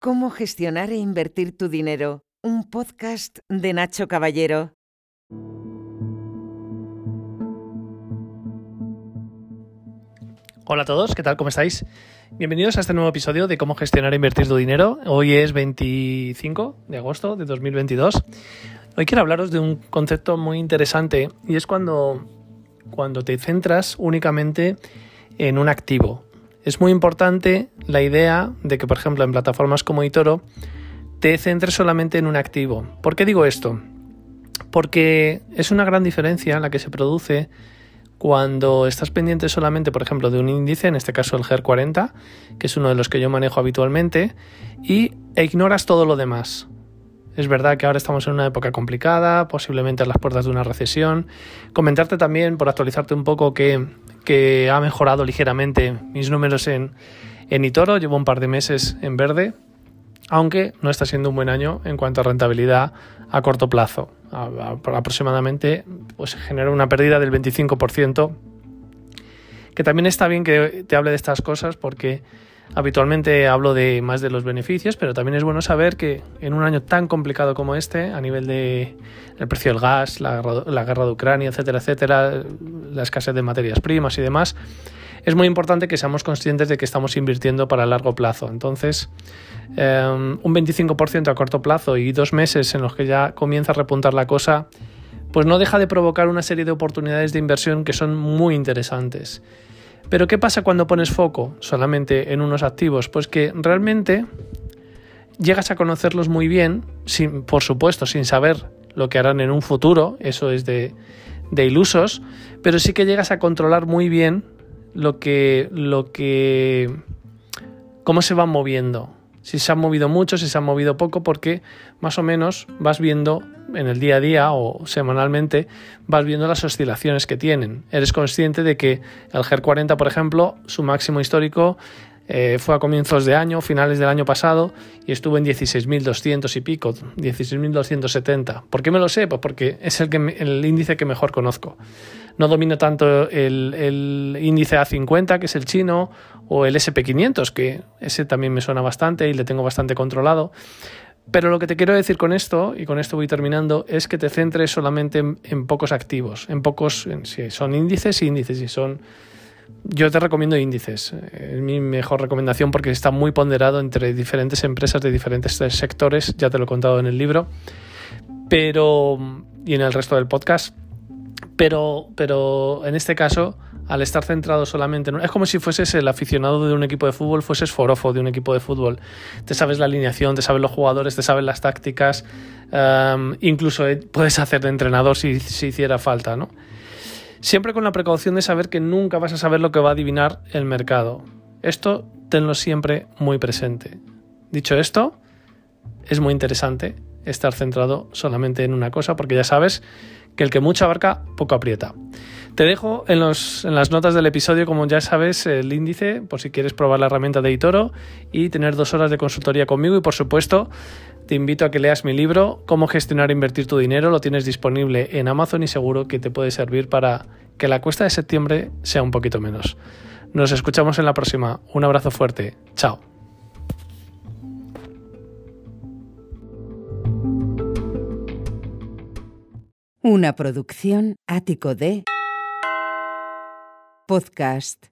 Cómo gestionar e invertir tu dinero, un podcast de Nacho Caballero. Hola a todos, ¿qué tal? ¿Cómo estáis? Bienvenidos a este nuevo episodio de cómo gestionar e invertir tu dinero. Hoy es 25 de agosto de 2022. Hoy quiero hablaros de un concepto muy interesante y es cuando, cuando te centras únicamente en un activo, es muy importante la idea de que, por ejemplo, en plataformas como eToro, te centres solamente en un activo. ¿Por qué digo esto? Porque es una gran diferencia la que se produce cuando estás pendiente solamente, por ejemplo, de un índice, en este caso el GER40, que es uno de los que yo manejo habitualmente, y ignoras todo lo demás. Es verdad que ahora estamos en una época complicada, posiblemente a las puertas de una recesión. Comentarte también, por actualizarte un poco, que que ha mejorado ligeramente mis números en, en Itoro. Llevo un par de meses en verde, aunque no está siendo un buen año en cuanto a rentabilidad a corto plazo. aproximadamente pues, genera una pérdida del 25%, que también está bien que te hable de estas cosas porque habitualmente hablo de más de los beneficios, pero también es bueno saber que en un año tan complicado como este, a nivel de el precio del gas, la, la guerra de Ucrania, etcétera, etcétera, la escasez de materias primas y demás, es muy importante que seamos conscientes de que estamos invirtiendo para largo plazo. Entonces, em, un 25% a corto plazo y dos meses en los que ya comienza a repuntar la cosa, pues no deja de provocar una serie de oportunidades de inversión que son muy interesantes. Pero ¿qué pasa cuando pones foco solamente en unos activos? Pues que realmente llegas a conocerlos muy bien, sin, por supuesto, sin saber lo que harán en un futuro, eso es de, de ilusos, pero sí que llegas a controlar muy bien lo que, lo que, cómo se van moviendo. Si se han movido mucho, si se han movido poco, porque más o menos vas viendo en el día a día o semanalmente, vas viendo las oscilaciones que tienen. Eres consciente de que el GER 40, por ejemplo, su máximo histórico eh, fue a comienzos de año, finales del año pasado, y estuvo en 16.200 y pico, 16.270. ¿Por qué me lo sé? Pues porque es el, índice que mejor conozco. No domino tanto el, índice A50, que es el chino, o el SP500, que ese también me suena bastante y le tengo bastante controlado. Pero lo que te quiero decir con esto, y con esto voy terminando, es que te centres solamente en, pocos activos, en pocos, si son índices, índices, si son yo te recomiendo índices. Es mi mejor recomendación porque está muy ponderado entre diferentes empresas de diferentes sectores. Ya te lo he contado en el libro. Pero. y en el resto del podcast. Pero, pero en este caso, al estar centrado solamente en. Es como si fueses el aficionado de un equipo de fútbol, fueses forofo de un equipo de fútbol. Te sabes la alineación, te sabes los jugadores, te sabes las tácticas. Um, incluso eh, puedes hacer de entrenador si, si hiciera falta, ¿no? Siempre con la precaución de saber que nunca vas a saber lo que va a adivinar el mercado. Esto tenlo siempre muy presente. Dicho esto, es muy interesante estar centrado solamente en una cosa porque ya sabes que el que mucho abarca, poco aprieta. Te dejo en, en, las notas del episodio, como ya sabes, el índice por si quieres probar la herramienta de Itoro y tener dos horas de consultoría conmigo y por supuesto te invito a que leas mi libro, Cómo gestionar e invertir tu dinero. Lo tienes disponible en Amazon y seguro que te puede servir para que la cuesta de septiembre sea un poquito menos. Nos escuchamos en la próxima. Un abrazo fuerte. Chao. Una producción ático de podcast